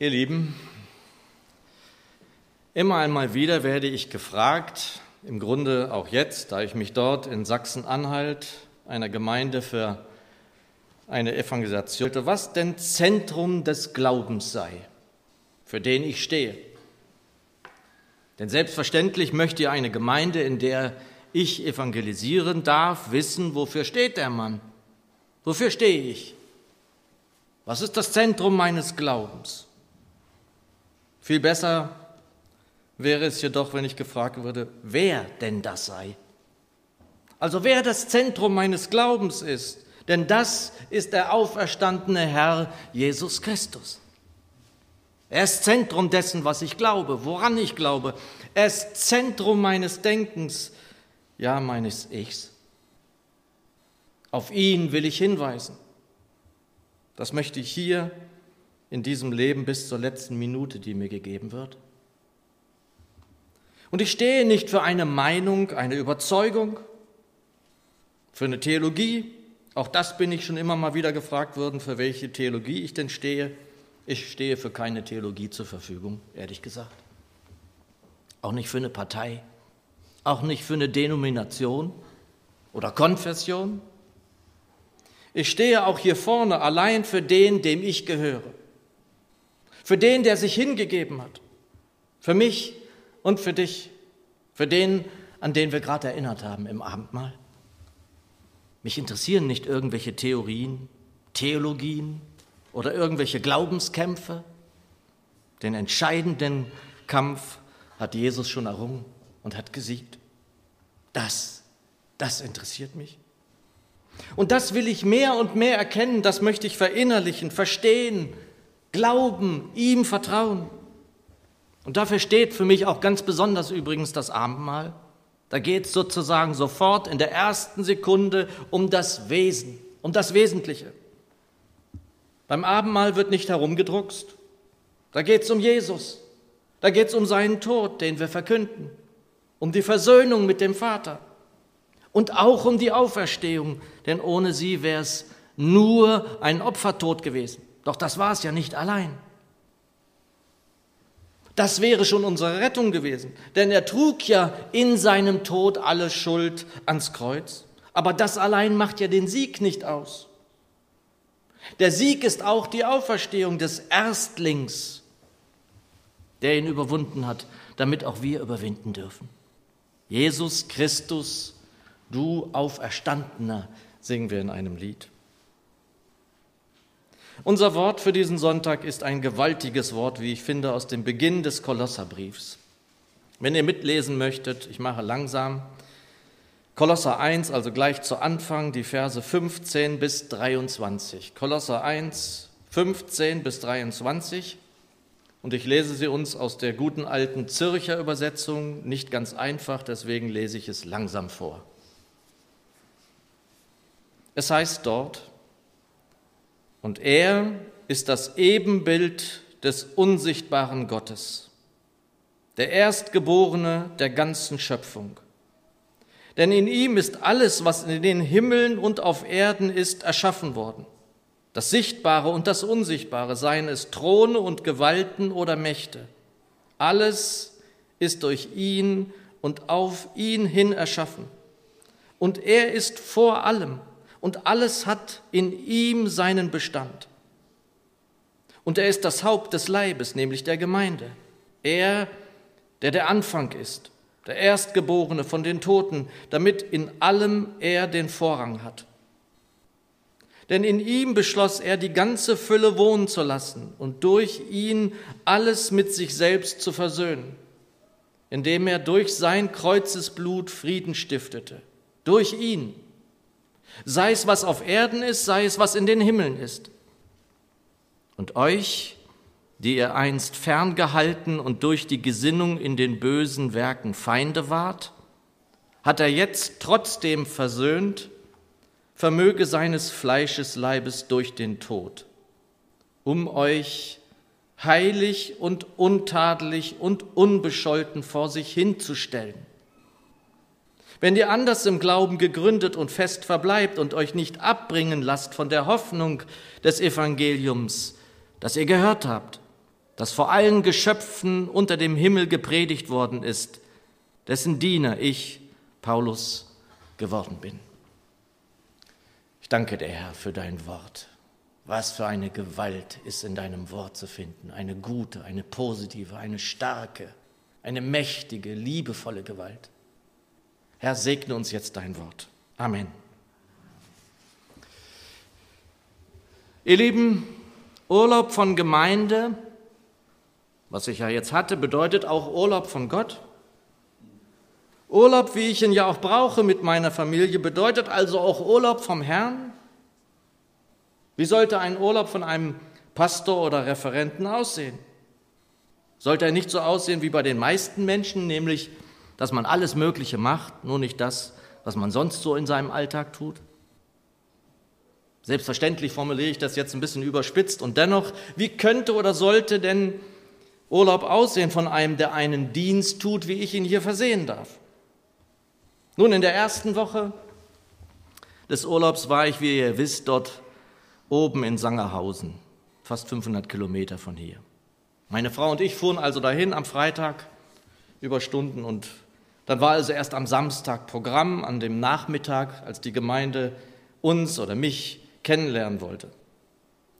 Ihr Lieben, immer einmal wieder werde ich gefragt, im Grunde auch jetzt, da ich mich dort in Sachsen-Anhalt einer Gemeinde für eine Evangelisation, was denn Zentrum des Glaubens sei, für den ich stehe. Denn selbstverständlich möchte eine Gemeinde, in der ich evangelisieren darf, wissen, wofür steht der Mann? Wofür stehe ich? Was ist das Zentrum meines Glaubens? Viel besser wäre es jedoch, wenn ich gefragt würde, wer denn das sei. Also wer das Zentrum meines Glaubens ist, denn das ist der auferstandene Herr Jesus Christus. Er ist Zentrum dessen, was ich glaube, woran ich glaube. Er ist Zentrum meines Denkens, ja meines Ichs. Auf ihn will ich hinweisen. Das möchte ich hier in diesem Leben bis zur letzten Minute, die mir gegeben wird. Und ich stehe nicht für eine Meinung, eine Überzeugung, für eine Theologie. Auch das bin ich schon immer mal wieder gefragt worden, für welche Theologie ich denn stehe. Ich stehe für keine Theologie zur Verfügung, ehrlich gesagt. Auch nicht für eine Partei, auch nicht für eine Denomination oder Konfession. Ich stehe auch hier vorne allein für den, dem ich gehöre. Für den, der sich hingegeben hat. Für mich und für dich. Für den, an den wir gerade erinnert haben im Abendmahl. Mich interessieren nicht irgendwelche Theorien, Theologien, oder irgendwelche Glaubenskämpfe. Den entscheidenden Kampf hat Jesus schon errungen und hat gesiegt. Das, das interessiert mich. Und das will ich mehr und mehr erkennen, das möchte ich verinnerlichen, verstehen, glauben, ihm vertrauen. Und dafür steht für mich auch ganz besonders übrigens das Abendmahl. Da geht es sozusagen sofort in der ersten Sekunde um das Wesen, um das Wesentliche. Beim Abendmahl wird nicht herumgedruckst. Da geht es um Jesus. Da geht es um seinen Tod, den wir verkünden. Um die Versöhnung mit dem Vater. Und auch um die Auferstehung, denn ohne sie wäre es nur ein Opfertod gewesen. Doch das war es ja nicht allein. Das wäre schon unsere Rettung gewesen, denn er trug ja in seinem Tod alle Schuld ans Kreuz. Aber das allein macht ja den Sieg nicht aus. Der Sieg ist auch die Auferstehung des Erstlings, der ihn überwunden hat, damit auch wir überwinden dürfen. Jesus Christus, du Auferstandener, singen wir in einem Lied. Unser Wort für diesen Sonntag ist ein gewaltiges Wort, wie ich finde, aus dem Beginn des Kolosserbriefs. Wenn ihr mitlesen möchtet, ich mache langsam, Kolosser 1, also gleich zu Anfang, die Verse 15 bis 23. Kolosser 1, 15 bis 23. Und ich lese sie uns aus der guten alten Zürcher Übersetzung, nicht ganz einfach, deswegen lese ich es langsam vor. Es heißt dort, und er ist das Ebenbild des unsichtbaren Gottes, der Erstgeborene der ganzen Schöpfung. Denn in ihm ist alles, was in den Himmeln und auf Erden ist, erschaffen worden. Das Sichtbare und das Unsichtbare, seien es Throne und Gewalten oder Mächte. Alles ist durch ihn und auf ihn hin erschaffen. Und er ist vor allem und alles hat in ihm seinen Bestand. Und er ist das Haupt des Leibes, nämlich der Gemeinde. Er, der der Anfang ist der Erstgeborene von den Toten, damit in allem er den Vorrang hat. Denn in ihm beschloss er, die ganze Fülle wohnen zu lassen und durch ihn alles mit sich selbst zu versöhnen, indem er durch sein Kreuzesblut Frieden stiftete. Durch ihn. Sei es, was auf Erden ist, sei es, was in den Himmeln ist. Und euch, die ihr einst ferngehalten und durch die Gesinnung in den bösen Werken Feinde wart, hat er jetzt trotzdem versöhnt, vermöge seines Fleisches Leibes durch den Tod, um euch heilig und untadelig und unbescholten vor sich hinzustellen. Wenn ihr anders im Glauben gegründet und fest verbleibt und euch nicht abbringen lasst von der Hoffnung des Evangeliums, das ihr gehört habt, das vor allen Geschöpfen unter dem Himmel gepredigt worden ist, dessen Diener ich, Paulus, geworden bin. Ich danke dir, Herr, für dein Wort. Was für eine Gewalt ist in deinem Wort zu finden. Eine gute, eine positive, eine starke, eine mächtige, liebevolle Gewalt. Herr, segne uns jetzt dein Wort. Amen. Ihr Lieben, Urlaub von Gemeinde was ich ja jetzt hatte, bedeutet auch Urlaub von Gott. Urlaub, wie ich ihn ja auch brauche mit meiner Familie, bedeutet also auch Urlaub vom Herrn. Wie sollte ein Urlaub von einem Pastor oder Referenten aussehen? Sollte er nicht so aussehen wie bei den meisten Menschen, nämlich, dass man alles Mögliche macht, nur nicht das, was man sonst so in seinem Alltag tut? Selbstverständlich formuliere ich das jetzt ein bisschen überspitzt und dennoch, wie könnte oder sollte denn Urlaub aussehen von einem, der einen Dienst tut, wie ich ihn hier versehen darf. Nun, in der ersten Woche des Urlaubs war ich, wie ihr wisst, dort oben in Sangerhausen, fast 500 Kilometer von hier. Meine Frau und ich fuhren also dahin am Freitag über Stunden und dann war also erst am Samstag Programm, an dem Nachmittag, als die Gemeinde uns oder mich kennenlernen wollte.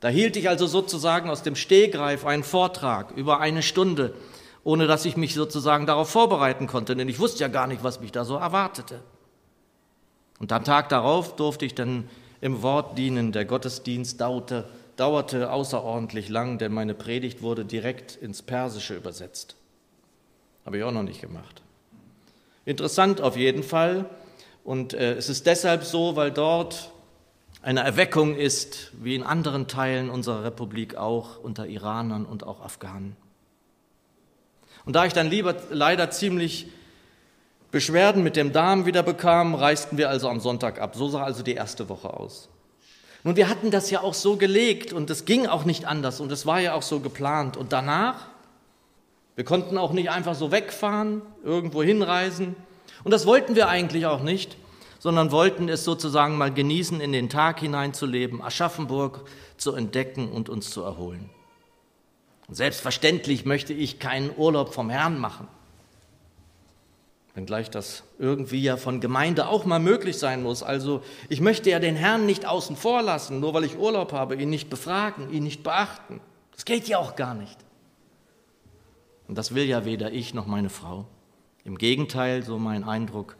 Da hielt ich also sozusagen aus dem Stehgreif einen Vortrag über eine Stunde, ohne dass ich mich sozusagen darauf vorbereiten konnte, denn ich wusste ja gar nicht, was mich da so erwartete. Und am Tag darauf durfte ich dann im Wort dienen. Der Gottesdienst dauerte, dauerte außerordentlich lang, denn meine Predigt wurde direkt ins Persische übersetzt. Habe ich auch noch nicht gemacht. Interessant auf jeden Fall. Und äh, es ist deshalb so, weil dort eine Erweckung ist, wie in anderen Teilen unserer Republik auch unter Iranern und auch Afghanen. Und da ich dann lieber leider ziemlich Beschwerden mit dem Darm wieder bekam, reisten wir also am Sonntag ab. So sah also die erste Woche aus. Nun, wir hatten das ja auch so gelegt und es ging auch nicht anders und es war ja auch so geplant. Und danach, wir konnten auch nicht einfach so wegfahren, irgendwo hinreisen. Und das wollten wir eigentlich auch nicht sondern wollten es sozusagen mal genießen, in den Tag hineinzuleben, Aschaffenburg zu entdecken und uns zu erholen. Und selbstverständlich möchte ich keinen Urlaub vom Herrn machen, wenngleich das irgendwie ja von Gemeinde auch mal möglich sein muss. Also ich möchte ja den Herrn nicht außen vor lassen, nur weil ich Urlaub habe, ihn nicht befragen, ihn nicht beachten. Das geht ja auch gar nicht. Und das will ja weder ich noch meine Frau. Im Gegenteil, so mein Eindruck,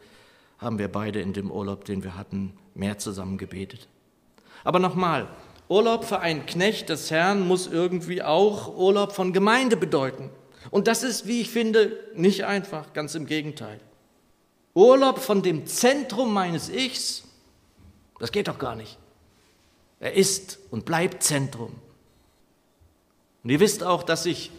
haben wir beide in dem Urlaub, den wir hatten, mehr zusammen gebetet. Aber nochmal, Urlaub für einen Knecht des Herrn muss irgendwie auch Urlaub von Gemeinde bedeuten. Und das ist, wie ich finde, nicht einfach, ganz im Gegenteil. Urlaub von dem Zentrum meines Ichs, das geht doch gar nicht. Er ist und bleibt Zentrum. Und ihr wisst auch, dass ich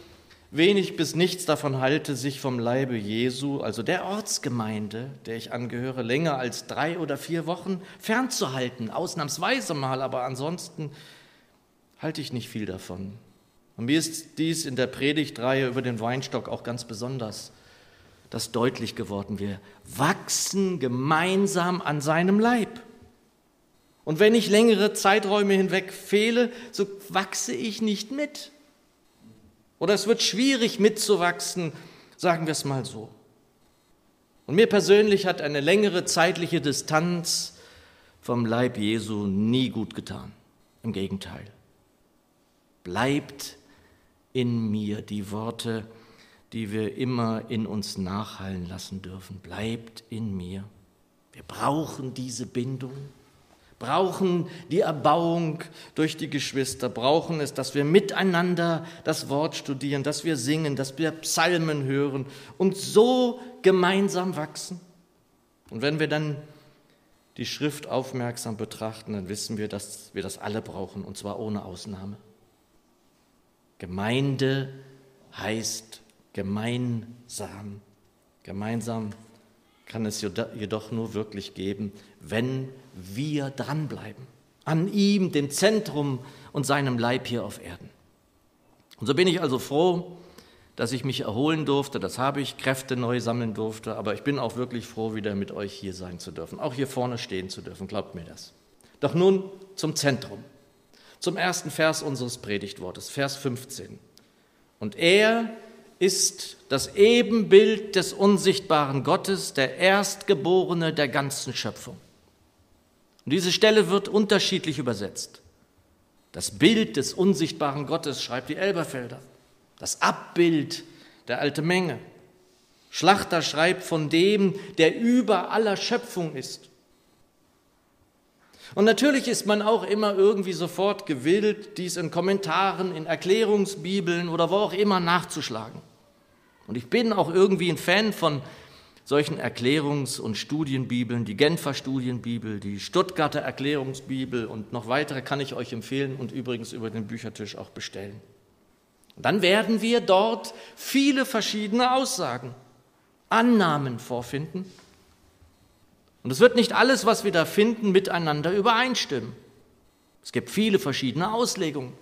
wenig bis nichts davon halte, sich vom Leibe Jesu, also der Ortsgemeinde, der ich angehöre, länger als drei oder vier Wochen fernzuhalten. Ausnahmsweise mal, aber ansonsten halte ich nicht viel davon. Und mir ist dies in der Predigtreihe über den Weinstock auch ganz besonders das deutlich geworden. Wir wachsen gemeinsam an seinem Leib. Und wenn ich längere Zeiträume hinweg fehle, so wachse ich nicht mit. Oder es wird schwierig mitzuwachsen, sagen wir es mal so. Und mir persönlich hat eine längere zeitliche Distanz vom Leib Jesu nie gut getan. Im Gegenteil. Bleibt in mir die Worte, die wir immer in uns nachhallen lassen dürfen. Bleibt in mir. Wir brauchen diese Bindung brauchen die Erbauung durch die Geschwister, brauchen es, dass wir miteinander das Wort studieren, dass wir singen, dass wir Psalmen hören und so gemeinsam wachsen. Und wenn wir dann die Schrift aufmerksam betrachten, dann wissen wir, dass wir das alle brauchen, und zwar ohne Ausnahme. Gemeinde heißt gemeinsam. Gemeinsam kann es jedoch nur wirklich geben, wenn wir dranbleiben. An ihm, dem Zentrum und seinem Leib hier auf Erden. Und so bin ich also froh, dass ich mich erholen durfte, das habe ich, Kräfte neu sammeln durfte, aber ich bin auch wirklich froh, wieder mit euch hier sein zu dürfen, auch hier vorne stehen zu dürfen, glaubt mir das. Doch nun zum Zentrum, zum ersten Vers unseres Predigtwortes, Vers 15. Und er ist das Ebenbild des unsichtbaren Gottes, der Erstgeborene der ganzen Schöpfung. Und diese Stelle wird unterschiedlich übersetzt. Das Bild des unsichtbaren Gottes, schreibt die Elberfelder. Das Abbild der alte Menge. Schlachter schreibt von dem, der über aller Schöpfung ist. Und natürlich ist man auch immer irgendwie sofort gewillt, dies in Kommentaren, in Erklärungsbibeln oder wo auch immer nachzuschlagen. Und ich bin auch irgendwie ein Fan von solchen Erklärungs- und Studienbibeln, die Genfer Studienbibel, die Stuttgarter Erklärungsbibel und noch weitere kann ich euch empfehlen und übrigens über den Büchertisch auch bestellen. Und dann werden wir dort viele verschiedene Aussagen, Annahmen vorfinden. Und es wird nicht alles, was wir da finden, miteinander übereinstimmen. Es gibt viele verschiedene Auslegungen,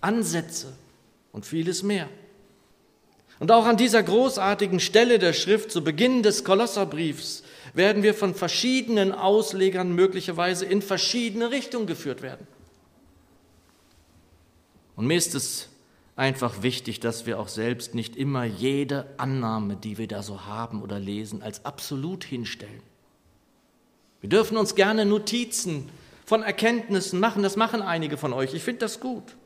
Ansätze und vieles mehr. Und auch an dieser großartigen Stelle der Schrift zu Beginn des Kolosserbriefs werden wir von verschiedenen Auslegern möglicherweise in verschiedene Richtungen geführt werden. Und mir ist es einfach wichtig, dass wir auch selbst nicht immer jede Annahme, die wir da so haben oder lesen, als absolut hinstellen. Wir dürfen uns gerne Notizen von Erkenntnissen machen, das machen einige von euch, ich finde das gut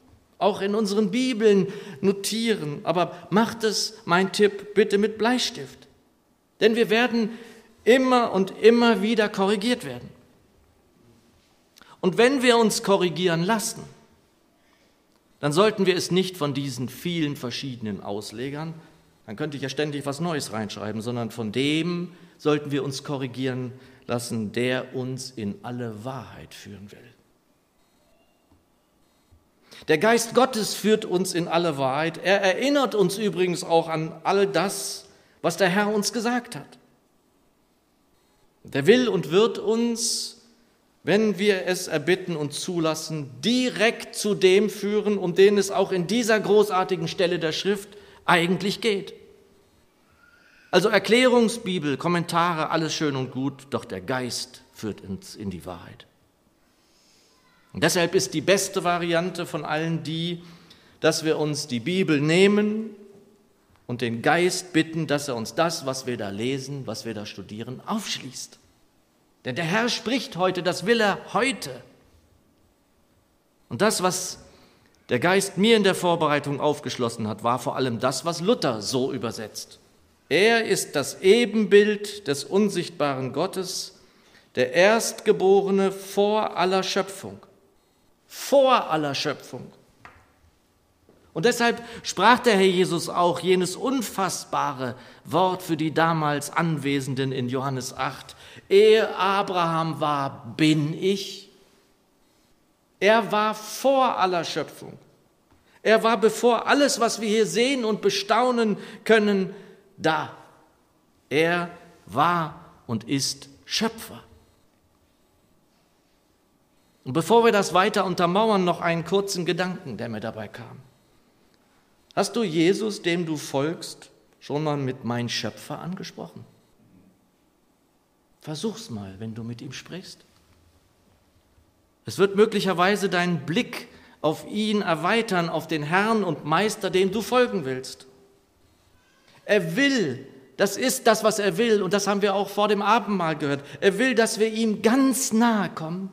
auch in unseren Bibeln notieren. Aber macht es, mein Tipp, bitte mit Bleistift. Denn wir werden immer und immer wieder korrigiert werden. Und wenn wir uns korrigieren lassen, dann sollten wir es nicht von diesen vielen verschiedenen Auslegern, dann könnte ich ja ständig was Neues reinschreiben, sondern von dem sollten wir uns korrigieren lassen, der uns in alle Wahrheit führen will. Der Geist Gottes führt uns in alle Wahrheit. Er erinnert uns übrigens auch an all das, was der Herr uns gesagt hat. Der will und wird uns, wenn wir es erbitten und zulassen, direkt zu dem führen, um den es auch in dieser großartigen Stelle der Schrift eigentlich geht. Also Erklärungsbibel, Kommentare, alles schön und gut, doch der Geist führt uns in die Wahrheit. Und deshalb ist die beste Variante von allen die, dass wir uns die Bibel nehmen und den Geist bitten, dass er uns das, was wir da lesen, was wir da studieren, aufschließt. Denn der Herr spricht heute, das will er heute. Und das, was der Geist mir in der Vorbereitung aufgeschlossen hat, war vor allem das, was Luther so übersetzt. Er ist das Ebenbild des unsichtbaren Gottes, der Erstgeborene vor aller Schöpfung vor aller Schöpfung. Und deshalb sprach der Herr Jesus auch jenes unfassbare Wort für die damals Anwesenden in Johannes 8. Ehe Abraham war, bin ich. Er war vor aller Schöpfung. Er war bevor alles, was wir hier sehen und bestaunen können, da. Er war und ist Schöpfer. Und bevor wir das weiter untermauern, noch einen kurzen Gedanken, der mir dabei kam. Hast du Jesus, dem du folgst, schon mal mit mein Schöpfer angesprochen? Versuch's mal, wenn du mit ihm sprichst. Es wird möglicherweise deinen Blick auf ihn erweitern, auf den Herrn und Meister, dem du folgen willst. Er will, das ist das, was er will, und das haben wir auch vor dem Abendmahl gehört. Er will, dass wir ihm ganz nahe kommen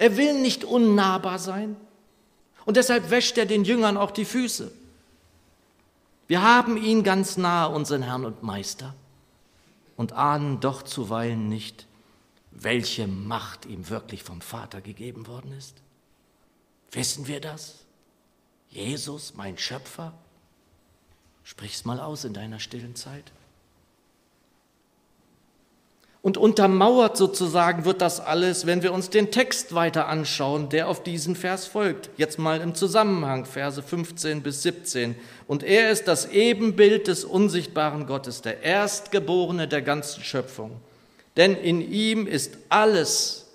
er will nicht unnahbar sein. Und deshalb wäscht er den Jüngern auch die Füße. Wir haben ihn ganz nahe, unseren Herrn und Meister, und ahnen doch zuweilen nicht, welche Macht ihm wirklich vom Vater gegeben worden ist. Wissen wir das? Jesus, mein Schöpfer? Sprich's mal aus in deiner stillen Zeit. Und untermauert sozusagen wird das alles, wenn wir uns den Text weiter anschauen, der auf diesen Vers folgt. Jetzt mal im Zusammenhang, Verse 15 bis 17. Und er ist das Ebenbild des unsichtbaren Gottes, der Erstgeborene der ganzen Schöpfung. Denn in ihm ist alles,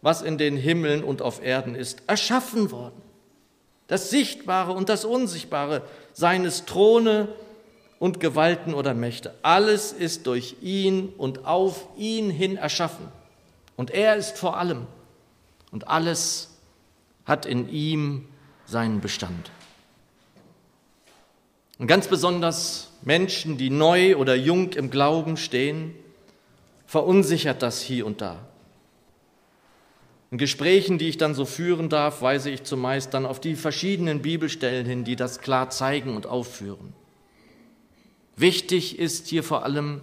was in den Himmeln und auf Erden ist, erschaffen worden. Das Sichtbare und das Unsichtbare, seines Throne und Gewalten oder Mächte. Alles ist durch ihn und auf ihn hin erschaffen. Und er ist vor allem. Und alles hat in ihm seinen Bestand. Und ganz besonders Menschen, die neu oder jung im Glauben stehen, verunsichert das hier und da. In Gesprächen, die ich dann so führen darf, weise ich zumeist dann auf die verschiedenen Bibelstellen hin, die das klar zeigen und aufführen. Wichtig ist hier vor allem,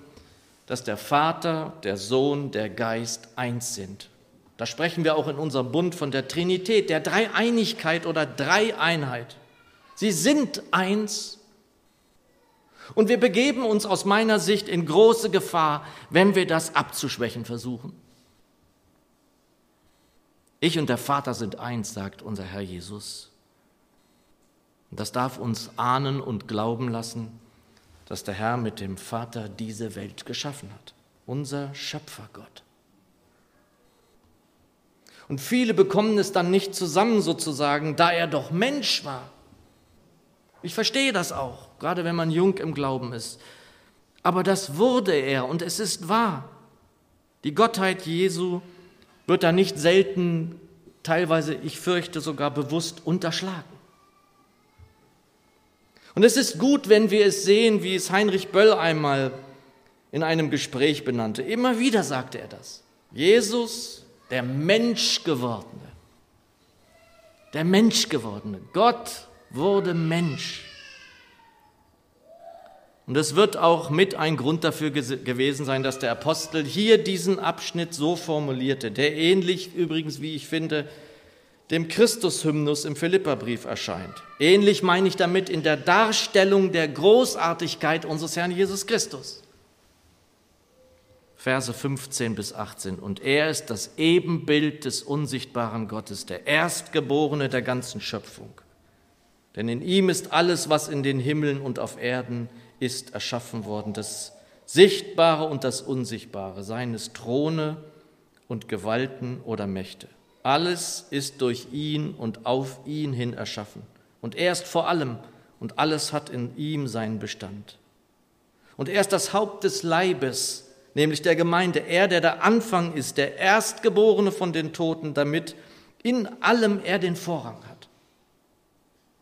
dass der Vater, der Sohn, der Geist eins sind. Da sprechen wir auch in unserem Bund von der Trinität, der Dreieinigkeit oder Dreieinheit. Sie sind eins. Und wir begeben uns aus meiner Sicht in große Gefahr, wenn wir das abzuschwächen versuchen. Ich und der Vater sind eins, sagt unser Herr Jesus. Und das darf uns ahnen und glauben lassen, dass der Herr mit dem Vater diese Welt geschaffen hat, unser Schöpfergott. Und viele bekommen es dann nicht zusammen sozusagen, da er doch Mensch war. Ich verstehe das auch, gerade wenn man jung im Glauben ist. Aber das wurde er und es ist wahr. Die Gottheit Jesu wird da nicht selten, teilweise, ich fürchte sogar bewusst unterschlagen. Und es ist gut, wenn wir es sehen, wie es Heinrich Böll einmal in einem Gespräch benannte. Immer wieder sagte er das. Jesus, der Mensch gewordene, der Mensch gewordene, Gott wurde Mensch. Und es wird auch mit ein Grund dafür gewesen sein, dass der Apostel hier diesen Abschnitt so formulierte, der ähnlich übrigens, wie ich finde, dem Christushymnus im Philipperbrief erscheint. Ähnlich meine ich damit in der Darstellung der Großartigkeit unseres Herrn Jesus Christus. Verse 15 bis 18. Und er ist das Ebenbild des unsichtbaren Gottes, der Erstgeborene der ganzen Schöpfung. Denn in ihm ist alles, was in den Himmeln und auf Erden ist erschaffen worden, das Sichtbare und das Unsichtbare, seines Throne und Gewalten oder Mächte. Alles ist durch ihn und auf ihn hin erschaffen. Und er ist vor allem und alles hat in ihm seinen Bestand. Und er ist das Haupt des Leibes, nämlich der Gemeinde, er, der der Anfang ist, der Erstgeborene von den Toten, damit in allem er den Vorrang hat.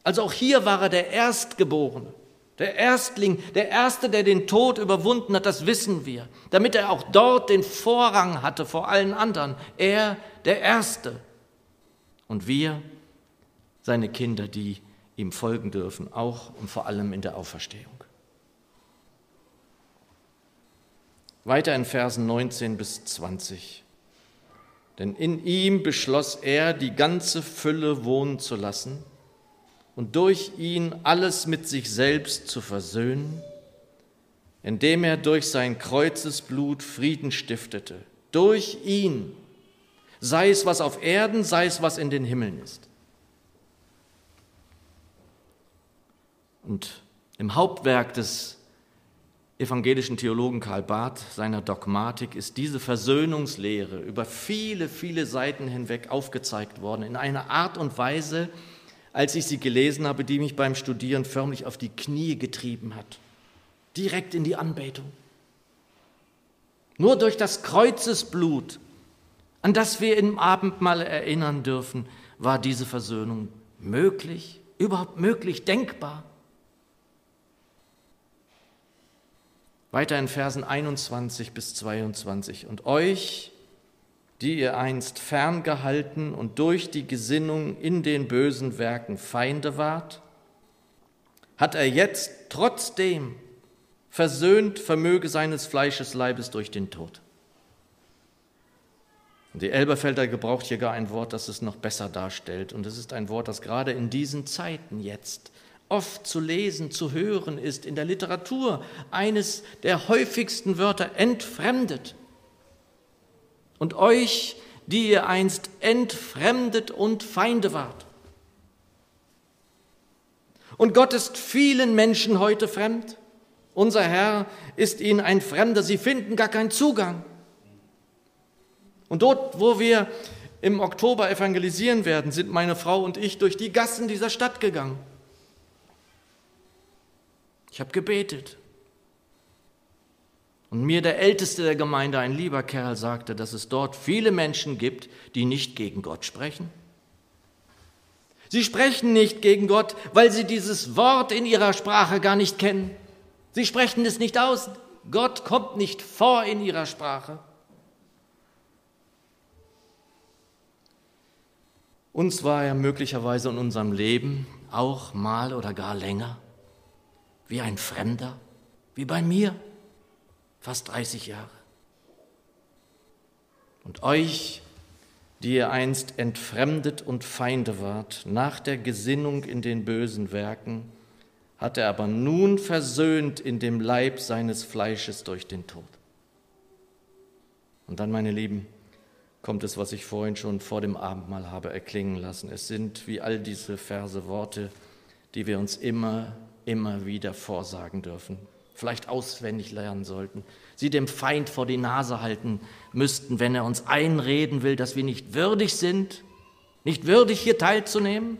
Also auch hier war er der Erstgeborene. Der Erstling, der Erste, der den Tod überwunden hat, das wissen wir, damit er auch dort den Vorrang hatte vor allen anderen. Er, der Erste. Und wir, seine Kinder, die ihm folgen dürfen, auch und vor allem in der Auferstehung. Weiter in Versen 19 bis 20. Denn in ihm beschloss er, die ganze Fülle wohnen zu lassen und durch ihn alles mit sich selbst zu versöhnen, indem er durch sein Kreuzesblut Frieden stiftete. Durch ihn, sei es was auf Erden, sei es was in den Himmeln ist. Und im Hauptwerk des evangelischen Theologen Karl Barth, seiner Dogmatik, ist diese Versöhnungslehre über viele, viele Seiten hinweg aufgezeigt worden, in einer Art und Weise, als ich sie gelesen habe, die mich beim Studieren förmlich auf die Knie getrieben hat. Direkt in die Anbetung. Nur durch das Kreuzesblut, an das wir im Abendmahl erinnern dürfen, war diese Versöhnung möglich, überhaupt möglich, denkbar. Weiter in Versen 21 bis 22. Und euch, die ihr einst ferngehalten und durch die Gesinnung in den bösen Werken Feinde wart, hat er jetzt trotzdem versöhnt vermöge seines Fleisches Leibes durch den Tod. Und die Elberfelder gebraucht hier gar ein Wort, das es noch besser darstellt. Und es ist ein Wort, das gerade in diesen Zeiten jetzt oft zu lesen, zu hören ist, in der Literatur eines der häufigsten Wörter entfremdet und euch, die ihr einst entfremdet und Feinde wart. Und Gott ist vielen Menschen heute fremd. Unser Herr ist ihnen ein Fremder. Sie finden gar keinen Zugang. Und dort, wo wir im Oktober evangelisieren werden, sind meine Frau und ich durch die Gassen dieser Stadt gegangen. Ich habe gebetet. Und mir der Älteste der Gemeinde, ein lieber Kerl, sagte, dass es dort viele Menschen gibt, die nicht gegen Gott sprechen, Sie sprechen nicht gegen Gott, weil sie dieses Wort in ihrer Sprache gar nicht kennen. Sie sprechen es nicht aus. Gott kommt nicht vor in ihrer Sprache. Uns war er möglicherweise in unserem Leben auch mal oder gar länger wie ein Fremder, wie bei mir, fast 30 Jahre. Und euch die ihr einst entfremdet und Feinde wart, nach der Gesinnung in den bösen Werken, hat er aber nun versöhnt in dem Leib seines Fleisches durch den Tod. Und dann, meine Lieben, kommt es, was ich vorhin schon vor dem Abendmahl habe erklingen lassen. Es sind wie all diese Verse Worte, die wir uns immer, immer wieder vorsagen dürfen, vielleicht auswendig lernen sollten sie dem Feind vor die Nase halten müssten, wenn er uns einreden will, dass wir nicht würdig sind, nicht würdig hier teilzunehmen?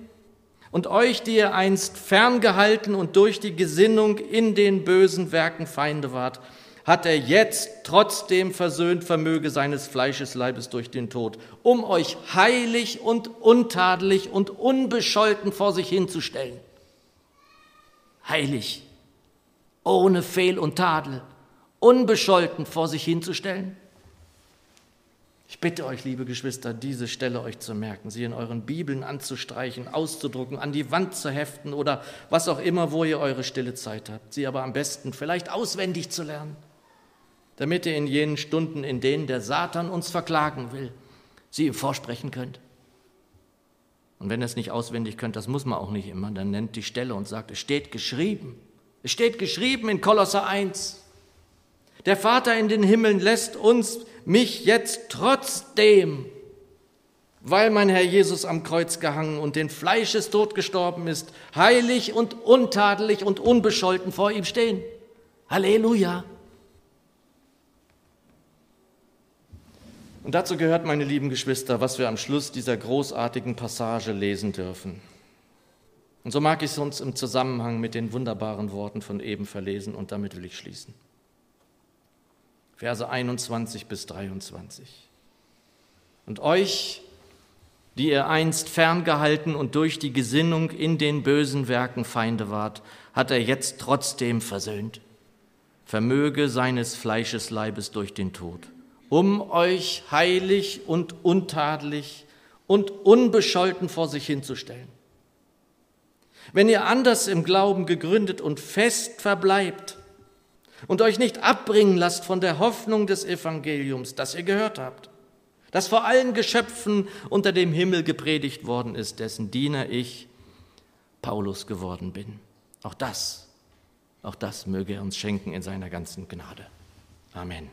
Und euch, die ihr einst ferngehalten und durch die Gesinnung in den bösen Werken Feinde wart, hat er jetzt trotzdem versöhnt vermöge seines Fleisches Leibes durch den Tod, um euch heilig und untadelig und unbescholten vor sich hinzustellen. Heilig, ohne Fehl und Tadel, unbescholten vor sich hinzustellen? Ich bitte euch, liebe Geschwister, diese Stelle euch zu merken, sie in euren Bibeln anzustreichen, auszudrucken, an die Wand zu heften oder was auch immer, wo ihr eure stille Zeit habt. Sie aber am besten vielleicht auswendig zu lernen, damit ihr in jenen Stunden, in denen der Satan uns verklagen will, sie ihm vorsprechen könnt. Und wenn ihr es nicht auswendig könnt, das muss man auch nicht immer, dann nennt die Stelle und sagt, es steht geschrieben. Es steht geschrieben in Kolosser 1. Der Vater in den Himmeln lässt uns, mich jetzt trotzdem, weil mein Herr Jesus am Kreuz gehangen und den Fleisches tot gestorben ist, heilig und untadelig und unbescholten vor ihm stehen. Halleluja. Und dazu gehört, meine lieben Geschwister, was wir am Schluss dieser großartigen Passage lesen dürfen. Und so mag ich es uns im Zusammenhang mit den wunderbaren Worten von eben verlesen und damit will ich schließen. Verse 21 bis 23. Und euch, die ihr einst ferngehalten und durch die Gesinnung in den bösen Werken Feinde wart, hat er jetzt trotzdem versöhnt, vermöge seines Fleisches Leibes durch den Tod, um euch heilig und untadelig und unbescholten vor sich hinzustellen. Wenn ihr anders im Glauben gegründet und fest verbleibt, und euch nicht abbringen lasst von der Hoffnung des Evangeliums, das ihr gehört habt, das vor allen Geschöpfen unter dem Himmel gepredigt worden ist, dessen Diener ich, Paulus, geworden bin. Auch das, auch das möge er uns schenken in seiner ganzen Gnade. Amen.